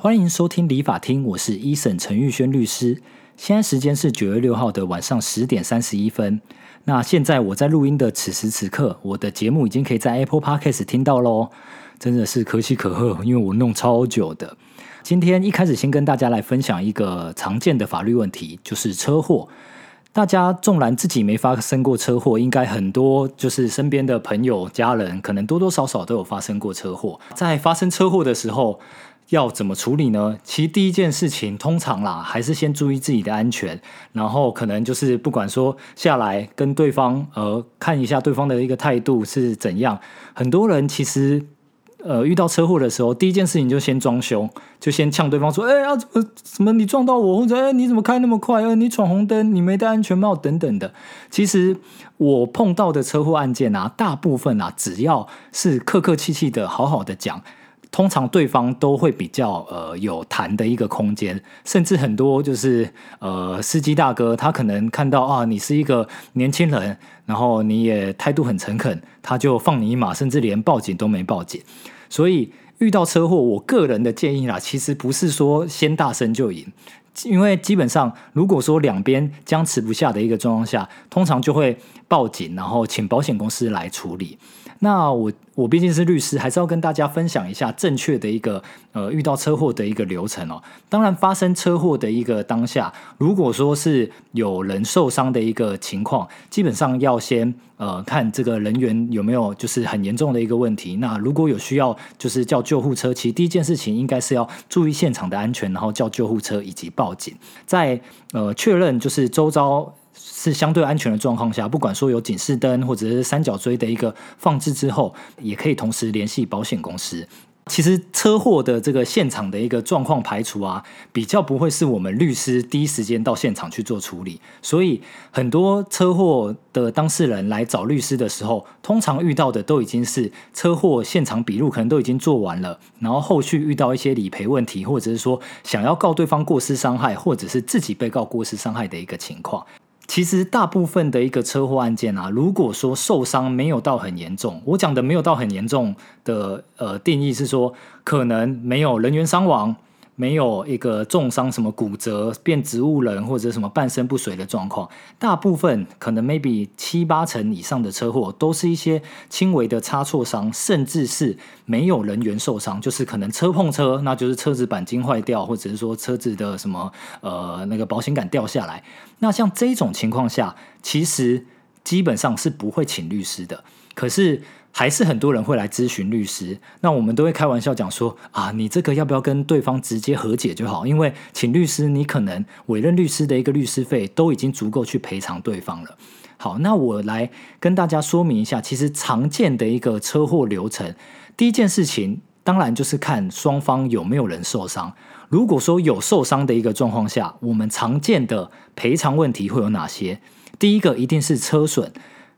欢迎收听理法厅，我是一审陈玉轩律师。现在时间是九月六号的晚上十点三十一分。那现在我在录音的此时此刻，我的节目已经可以在 Apple Podcast 听到喽，真的是可喜可贺，因为我弄超久的。今天一开始先跟大家来分享一个常见的法律问题，就是车祸。大家纵然自己没发生过车祸，应该很多就是身边的朋友、家人，可能多多少少都有发生过车祸。在发生车祸的时候，要怎么处理呢？其实第一件事情，通常啦，还是先注意自己的安全，然后可能就是不管说下来跟对方呃看一下对方的一个态度是怎样。很多人其实。呃，遇到车祸的时候，第一件事情就先装凶，就先呛对方说：“哎呀，怎么怎么你撞到我，或者哎你怎么开那么快？呃，你闯红灯，你没戴安全帽等等的。”其实我碰到的车祸案件啊，大部分啊，只要是客客气气的好好的讲。通常对方都会比较呃有谈的一个空间，甚至很多就是呃司机大哥，他可能看到啊你是一个年轻人，然后你也态度很诚恳，他就放你一马，甚至连报警都没报警。所以遇到车祸，我个人的建议啦，其实不是说先大声就赢，因为基本上如果说两边僵持不下的一个状况下，通常就会报警，然后请保险公司来处理。那我我毕竟是律师，还是要跟大家分享一下正确的一个呃遇到车祸的一个流程哦。当然，发生车祸的一个当下，如果说是有人受伤的一个情况，基本上要先呃看这个人员有没有就是很严重的一个问题。那如果有需要，就是叫救护车。其实第一件事情应该是要注意现场的安全，然后叫救护车以及报警。在呃确认就是周遭。是相对安全的状况下，不管说有警示灯或者是三角锥的一个放置之后，也可以同时联系保险公司。其实车祸的这个现场的一个状况排除啊，比较不会是我们律师第一时间到现场去做处理。所以很多车祸的当事人来找律师的时候，通常遇到的都已经是车祸现场笔录可能都已经做完了，然后后续遇到一些理赔问题，或者是说想要告对方过失伤害，或者是自己被告过失伤害的一个情况。其实大部分的一个车祸案件啊，如果说受伤没有到很严重，我讲的没有到很严重的呃定义是说，可能没有人员伤亡。没有一个重伤，什么骨折、变植物人或者什么半身不遂的状况，大部分可能 maybe 七八成以上的车祸都是一些轻微的擦挫伤，甚至是没有人员受伤，就是可能车碰车，那就是车子钣金坏掉，或者是说车子的什么呃那个保险杆掉下来。那像这种情况下，其实基本上是不会请律师的。可是。还是很多人会来咨询律师，那我们都会开玩笑讲说啊，你这个要不要跟对方直接和解就好？因为请律师，你可能委任律师的一个律师费都已经足够去赔偿对方了。好，那我来跟大家说明一下，其实常见的一个车祸流程，第一件事情当然就是看双方有没有人受伤。如果说有受伤的一个状况下，我们常见的赔偿问题会有哪些？第一个一定是车损，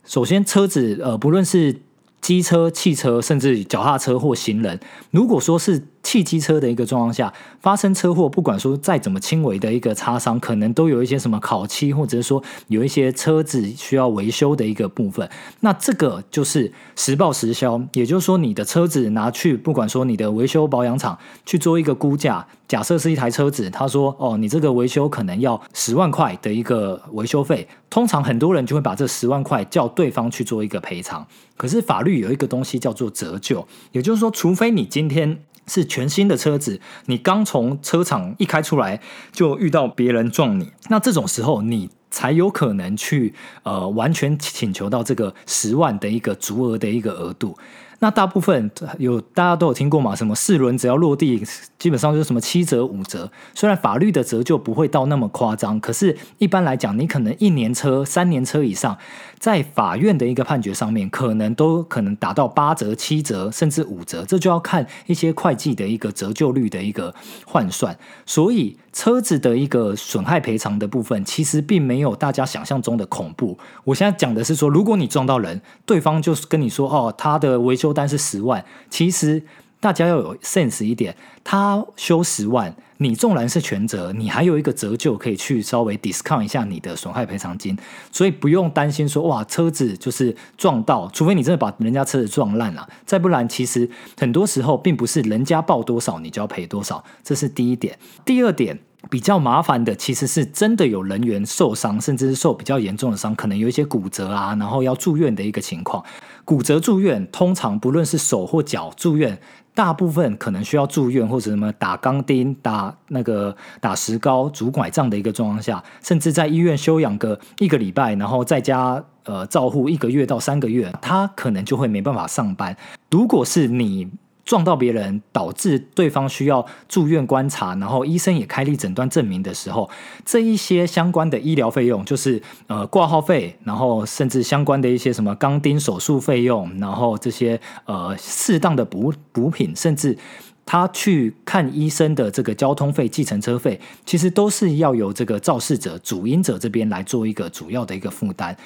首先车子呃，不论是机车、汽车，甚至脚踏车或行人，如果说是。汽机车的一个状况下发生车祸，不管说再怎么轻微的一个擦伤，可能都有一些什么烤漆，或者是说有一些车子需要维修的一个部分。那这个就是实报实销，也就是说你的车子拿去，不管说你的维修保养厂去做一个估价，假设是一台车子，他说哦，你这个维修可能要十万块的一个维修费，通常很多人就会把这十万块叫对方去做一个赔偿。可是法律有一个东西叫做折旧，也就是说，除非你今天。是全新的车子，你刚从车厂一开出来就遇到别人撞你，那这种时候你才有可能去呃完全请求到这个十万的一个足额的一个额度。那大部分有大家都有听过嘛？什么四轮只要落地，基本上就是什么七折五折。虽然法律的折旧不会到那么夸张，可是一般来讲，你可能一年车、三年车以上，在法院的一个判决上面，可能都可能达到八折、七折，甚至五折。这就要看一些会计的一个折旧率的一个换算。所以车子的一个损害赔偿的部分，其实并没有大家想象中的恐怖。我现在讲的是说，如果你撞到人，对方就是跟你说哦，他的维修。不单是十万，其实大家要有 sense 一点，他修十万，你纵然是全责，你还有一个折旧可以去稍微 discount 一下你的损害赔偿金，所以不用担心说哇车子就是撞到，除非你真的把人家车子撞烂了，再不然其实很多时候并不是人家报多少你就要赔多少，这是第一点。第二点。比较麻烦的，其实是真的有人员受伤，甚至是受比较严重的伤，可能有一些骨折啊，然后要住院的一个情况。骨折住院，通常不论是手或脚住院，大部分可能需要住院或者什么打钢钉、打那个打石膏、拄拐杖的一个状况下，甚至在医院休养个一个礼拜，然后在家呃照护一个月到三个月，他可能就会没办法上班。如果是你。撞到别人，导致对方需要住院观察，然后医生也开立诊断证明的时候，这一些相关的医疗费用，就是呃挂号费，然后甚至相关的一些什么钢钉手术费用，然后这些呃适当的补补品，甚至他去看医生的这个交通费、计程车费，其实都是要由这个肇事者、主因者这边来做一个主要的一个负担。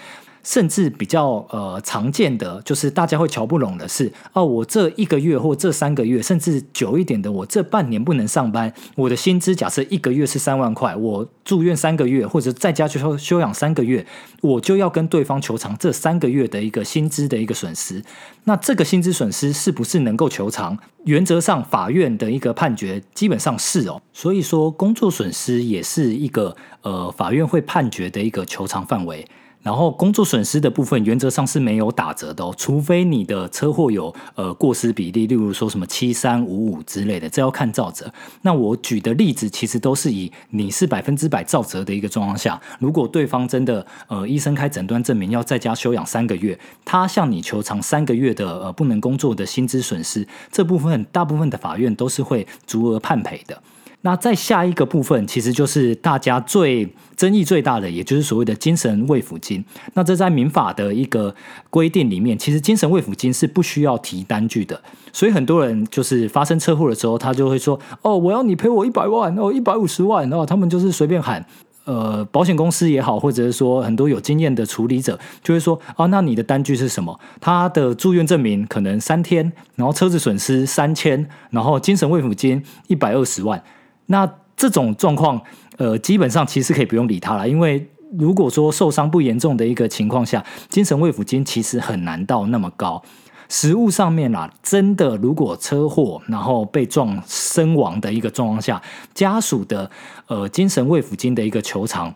甚至比较呃常见的，就是大家会瞧不拢的是，哦，我这一个月或这三个月，甚至久一点的，我这半年不能上班，我的薪资假设一个月是三万块，我住院三个月或者在家休休养三个月，我就要跟对方求偿这三个月的一个薪资的一个损失。那这个薪资损失是不是能够求偿？原则上，法院的一个判决基本上是哦，所以说工作损失也是一个呃法院会判决的一个求偿范围。然后工作损失的部分原则上是没有打折的哦，除非你的车祸有呃过失比例，例如说什么七三五五之类的，这要看造责。那我举的例子其实都是以你是百分之百造责的一个状况下，如果对方真的呃医生开诊断证明要在家休养三个月，他向你求偿三个月的呃不能工作的薪资损失，这部分大部分的法院都是会足额判赔的。那在下一个部分，其实就是大家最争议最大的，也就是所谓的精神慰抚金。那这在民法的一个规定里面，其实精神慰抚金是不需要提单据的。所以很多人就是发生车祸的时候，他就会说：“哦，我要你赔我一百万，哦，一百五十万。”然后他们就是随便喊。呃，保险公司也好，或者是说很多有经验的处理者，就会说：“哦，那你的单据是什么？他的住院证明可能三天，然后车子损失三千，然后精神慰抚金一百二十万。”那这种状况，呃，基本上其实可以不用理他了，因为如果说受伤不严重的一个情况下，精神慰抚金其实很难到那么高。实物上面啦，真的如果车祸然后被撞身亡的一个状况下，家属的呃精神慰抚金的一个求偿，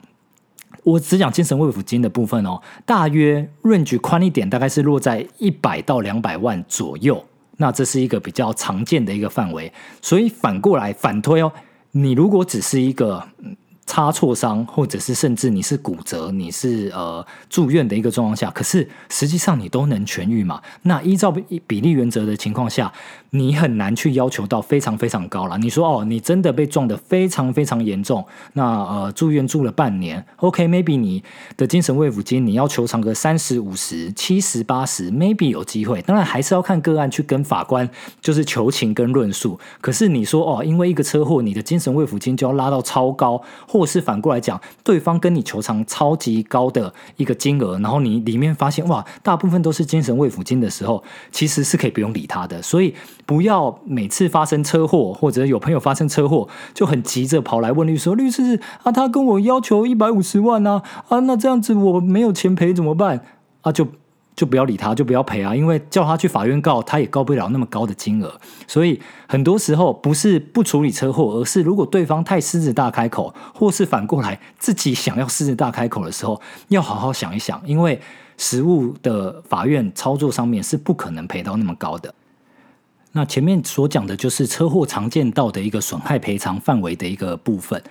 我只讲精神慰抚金的部分哦，大约 range 宽一点，大概是落在一百到两百万左右。那这是一个比较常见的一个范围，所以反过来反推哦。你如果只是一个擦挫伤，或者是甚至你是骨折，你是呃住院的一个状况下，可是实际上你都能痊愈嘛？那依照比例原则的情况下。你很难去要求到非常非常高了。你说哦，你真的被撞得非常非常严重，那呃住院住了半年，OK，maybe 你的精神慰抚金你要求偿个三十五十、七十八十，maybe 有机会。当然还是要看个案去跟法官就是求情跟论述。可是你说哦，因为一个车祸，你的精神慰抚金就要拉到超高，或是反过来讲，对方跟你求偿超级高的一个金额，然后你里面发现哇，大部分都是精神慰抚金的时候，其实是可以不用理他的。所以。不要每次发生车祸，或者有朋友发生车祸，就很急着跑来问律师：“律师啊，他跟我要求一百五十万啊，啊，那这样子我没有钱赔怎么办？啊，就就不要理他，就不要赔啊，因为叫他去法院告，他也告不了那么高的金额。所以很多时候不是不处理车祸，而是如果对方太狮子大开口，或是反过来自己想要狮子大开口的时候，要好好想一想，因为实物的法院操作上面是不可能赔到那么高的。那前面所讲的就是车祸常见到的一个损害赔偿范围的一个部分。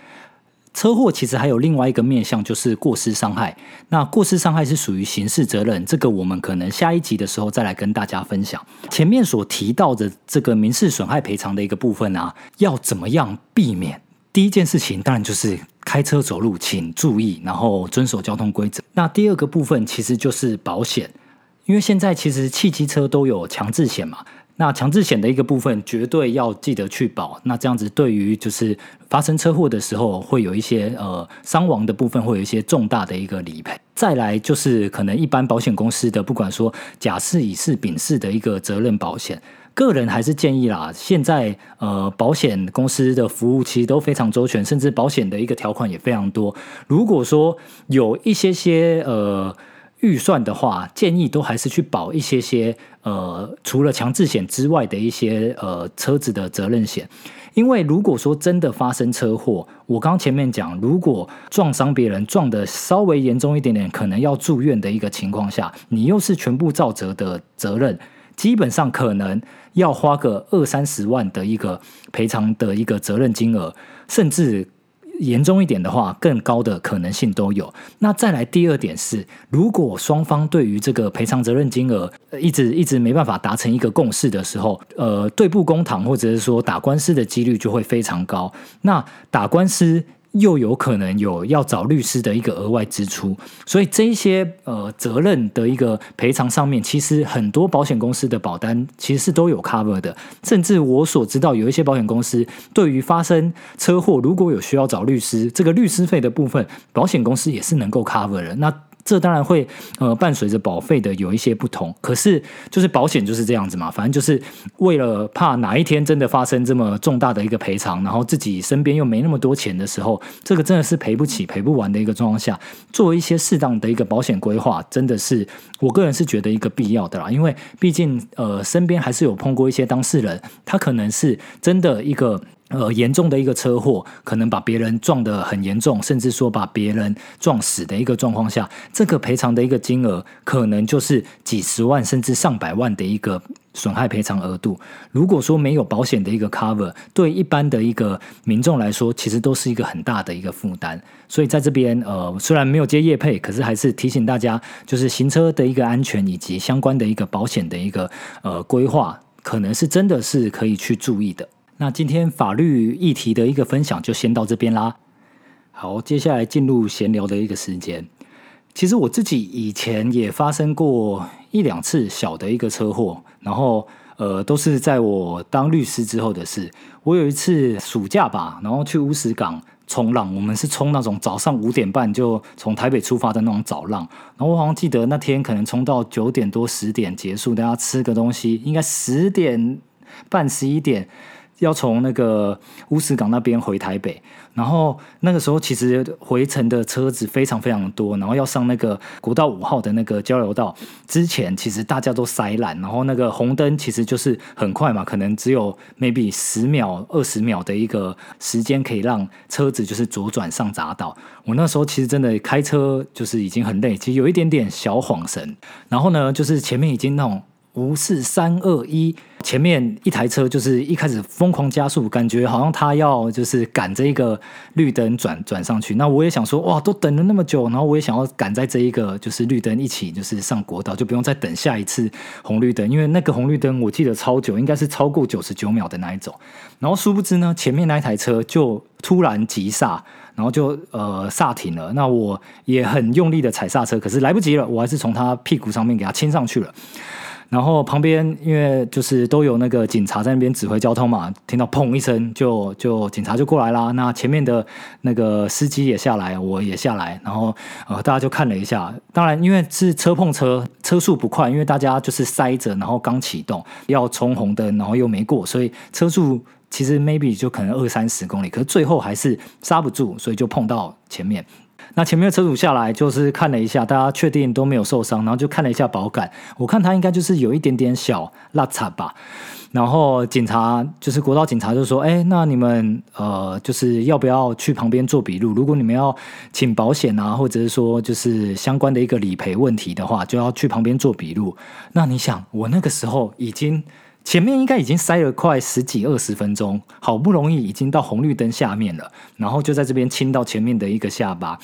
车祸其实还有另外一个面向，就是过失伤害。那过失伤害是属于刑事责任，这个我们可能下一集的时候再来跟大家分享。前面所提到的这个民事损害赔偿的一个部分啊，要怎么样避免？第一件事情当然就是开车走路请注意，然后遵守交通规则。那第二个部分其实就是保险，因为现在其实汽机车都有强制险嘛。那强制险的一个部分，绝对要记得去保。那这样子，对于就是发生车祸的时候，会有一些呃伤亡的部分，会有一些重大的一个理赔。再来就是可能一般保险公司的，不管说甲式、乙式、丙式的一个责任保险。个人还是建议啦，现在呃保险公司的服务其实都非常周全，甚至保险的一个条款也非常多。如果说有一些些呃预算的话，建议都还是去保一些些呃除了强制险之外的一些呃车子的责任险。因为如果说真的发生车祸，我刚前面讲，如果撞伤别人撞的稍微严重一点点，可能要住院的一个情况下，你又是全部照责的责任，基本上可能要花个二三十万的一个赔偿的一个责任金额，甚至。严重一点的话，更高的可能性都有。那再来第二点是，如果双方对于这个赔偿责任金额一直一直没办法达成一个共识的时候，呃，对簿公堂或者是说打官司的几率就会非常高。那打官司。又有可能有要找律师的一个额外支出，所以这一些呃责任的一个赔偿上面，其实很多保险公司的保单其实是都有 cover 的，甚至我所知道有一些保险公司对于发生车祸如果有需要找律师，这个律师费的部分，保险公司也是能够 cover 的。那这当然会呃伴随着保费的有一些不同，可是就是保险就是这样子嘛，反正就是为了怕哪一天真的发生这么重大的一个赔偿，然后自己身边又没那么多钱的时候，这个真的是赔不起、赔不完的一个状况下，做一些适当的一个保险规划，真的是我个人是觉得一个必要的啦，因为毕竟呃身边还是有碰过一些当事人，他可能是真的一个。呃，严重的一个车祸，可能把别人撞得很严重，甚至说把别人撞死的一个状况下，这个赔偿的一个金额，可能就是几十万甚至上百万的一个损害赔偿额度。如果说没有保险的一个 cover，对一般的一个民众来说，其实都是一个很大的一个负担。所以在这边，呃，虽然没有接业配，可是还是提醒大家，就是行车的一个安全以及相关的一个保险的一个呃规划，可能是真的是可以去注意的。那今天法律议题的一个分享就先到这边啦。好，接下来进入闲聊的一个时间。其实我自己以前也发生过一两次小的一个车祸，然后呃都是在我当律师之后的事。我有一次暑假吧，然后去乌石港冲浪，我们是冲那种早上五点半就从台北出发的那种早浪。然后我好像记得那天可能冲到九点多十点结束，大家吃个东西，应该十点半十一点。要从那个乌石港那边回台北，然后那个时候其实回程的车子非常非常多，然后要上那个国道五号的那个交流道之前，其实大家都塞烂，然后那个红灯其实就是很快嘛，可能只有 maybe 十秒、二十秒的一个时间可以让车子就是左转上匝道。我那时候其实真的开车就是已经很累，其实有一点点小晃神，然后呢，就是前面已经那种。五四三二一，前面一台车就是一开始疯狂加速，感觉好像他要就是赶这一个绿灯转转上去。那我也想说，哇，都等了那么久，然后我也想要赶在这一个就是绿灯一起就是上国道，就不用再等下一次红绿灯，因为那个红绿灯我记得超久，应该是超过九十九秒的那一种。然后殊不知呢，前面那一台车就突然急刹，然后就呃刹停了。那我也很用力的踩刹车，可是来不及了，我还是从他屁股上面给他亲上去了。然后旁边因为就是都有那个警察在那边指挥交通嘛，听到砰一声就就警察就过来啦。那前面的那个司机也下来，我也下来，然后呃大家就看了一下。当然因为是车碰车，车速不快，因为大家就是塞着，然后刚启动要冲红灯，然后又没过，所以车速其实 maybe 就可能二三十公里，可是最后还是刹不住，所以就碰到前面。那前面的车主下来就是看了一下，大家确定都没有受伤，然后就看了一下保杆，我看他应该就是有一点点小落差吧。然后警察就是国道警察就说：“哎，那你们呃，就是要不要去旁边做笔录？如果你们要请保险啊，或者是说就是相关的一个理赔问题的话，就要去旁边做笔录。那你想，我那个时候已经。”前面应该已经塞了快十几二十分钟，好不容易已经到红绿灯下面了，然后就在这边亲到前面的一个下巴。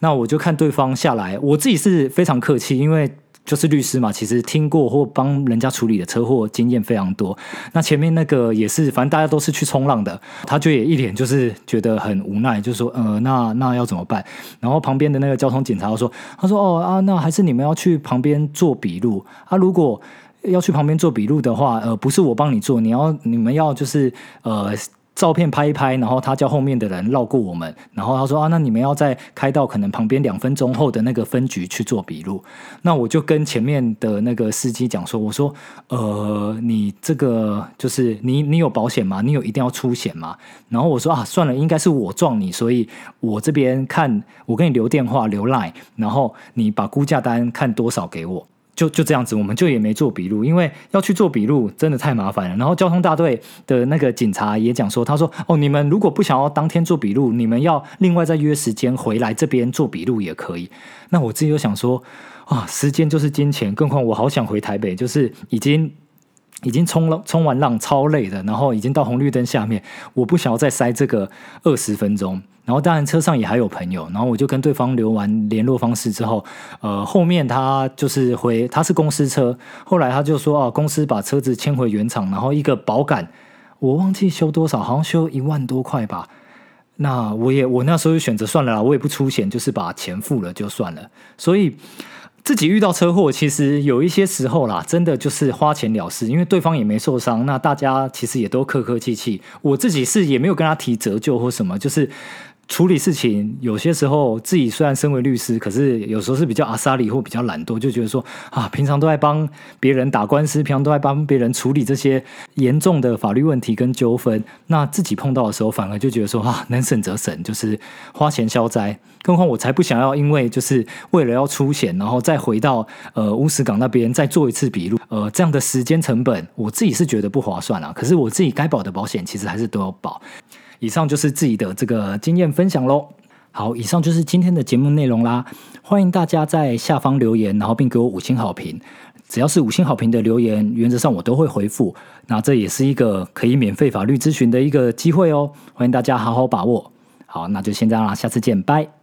那我就看对方下来，我自己是非常客气，因为就是律师嘛，其实听过或帮人家处理的车祸经验非常多。那前面那个也是，反正大家都是去冲浪的，他就也一脸就是觉得很无奈，就说呃，那那要怎么办？然后旁边的那个交通警察说，他说哦啊，那还是你们要去旁边做笔录啊，如果。要去旁边做笔录的话，呃，不是我帮你做，你要你们要就是呃照片拍一拍，然后他叫后面的人绕过我们，然后他说啊，那你们要再开到可能旁边两分钟后的那个分局去做笔录。那我就跟前面的那个司机讲说，我说呃，你这个就是你你有保险吗？你有一定要出险吗？然后我说啊，算了，应该是我撞你，所以我这边看我给你留电话留 line，然后你把估价单看多少给我。就就这样子，我们就也没做笔录，因为要去做笔录真的太麻烦了。然后交通大队的那个警察也讲说，他说：“哦，你们如果不想要当天做笔录，你们要另外再约时间回来这边做笔录也可以。”那我自己又想说，啊，时间就是金钱，更何况我好想回台北，就是已经。已经冲了冲完浪超累的，然后已经到红绿灯下面，我不想要再塞这个二十分钟。然后当然车上也还有朋友，然后我就跟对方留完联络方式之后，呃，后面他就是回他是公司车，后来他就说啊，公司把车子迁回原厂，然后一个保杆我忘记修多少，好像修一万多块吧。那我也我那时候就选择算了啦，我也不出钱，就是把钱付了就算了。所以。自己遇到车祸，其实有一些时候啦，真的就是花钱了事，因为对方也没受伤，那大家其实也都客客气气。我自己是也没有跟他提折旧或什么，就是。处理事情有些时候自己虽然身为律师，可是有时候是比较阿萨里或比较懒惰，就觉得说啊，平常都在帮别人打官司，平常都在帮别人处理这些严重的法律问题跟纠纷，那自己碰到的时候，反而就觉得说啊，能省则省，就是花钱消灾。更何况我才不想要因为就是为了要出险，然后再回到呃乌石港那边再做一次笔录，呃，这样的时间成本，我自己是觉得不划算啊。可是我自己该保的保险，其实还是都要保。以上就是自己的这个经验分享喽。好，以上就是今天的节目内容啦。欢迎大家在下方留言，然后并给我五星好评。只要是五星好评的留言，原则上我都会回复。那这也是一个可以免费法律咨询的一个机会哦。欢迎大家好好把握。好，那就先这样啦，下次见，拜。